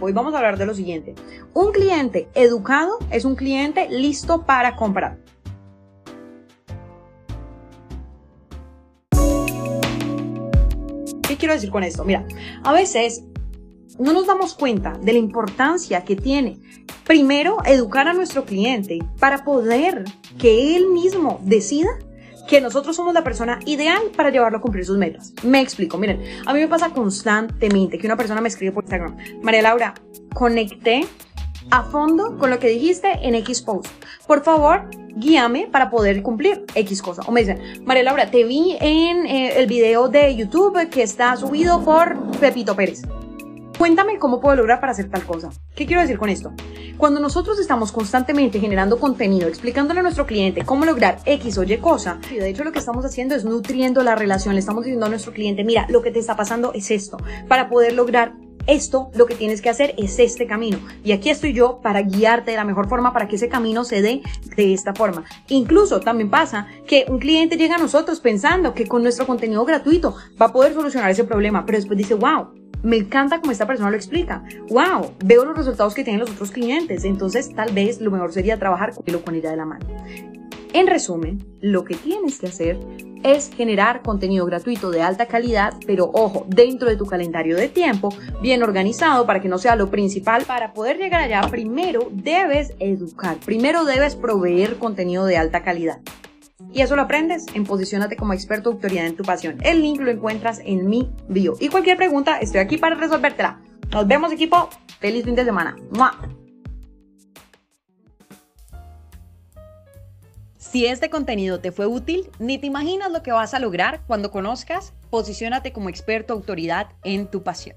Hoy vamos a hablar de lo siguiente. Un cliente educado es un cliente listo para comprar. ¿Qué quiero decir con esto? Mira, a veces no nos damos cuenta de la importancia que tiene primero educar a nuestro cliente para poder que él mismo decida que nosotros somos la persona ideal para llevarlo a cumplir sus metas. Me explico, miren, a mí me pasa constantemente que una persona me escribe por Instagram, María Laura, conecté a fondo con lo que dijiste en X post. Por favor, guíame para poder cumplir X cosa. O me dicen, María Laura, te vi en eh, el video de YouTube que está subido por Pepito Pérez. Cuéntame cómo puedo lograr para hacer tal cosa. ¿Qué quiero decir con esto? Cuando nosotros estamos constantemente generando contenido, explicándole a nuestro cliente cómo lograr X o Y cosa, y de hecho lo que estamos haciendo es nutriendo la relación, le estamos diciendo a nuestro cliente, mira, lo que te está pasando es esto. Para poder lograr esto, lo que tienes que hacer es este camino. Y aquí estoy yo para guiarte de la mejor forma para que ese camino se dé de esta forma. Incluso también pasa que un cliente llega a nosotros pensando que con nuestro contenido gratuito va a poder solucionar ese problema, pero después dice, wow, me encanta como esta persona lo explica. ¡Wow! Veo los resultados que tienen los otros clientes. Entonces, tal vez lo mejor sería trabajar con con idea de la mano. En resumen, lo que tienes que hacer es generar contenido gratuito de alta calidad, pero ojo, dentro de tu calendario de tiempo, bien organizado para que no sea lo principal. Para poder llegar allá, primero debes educar, primero debes proveer contenido de alta calidad. Y eso lo aprendes en Posicionate como experto autoridad en tu pasión. El link lo encuentras en mi bio. Y cualquier pregunta, estoy aquí para resolvértela. Nos vemos equipo. Feliz fin de semana. Si este contenido te fue útil, ni te imaginas lo que vas a lograr cuando conozcas Posicionate como experto autoridad en tu pasión.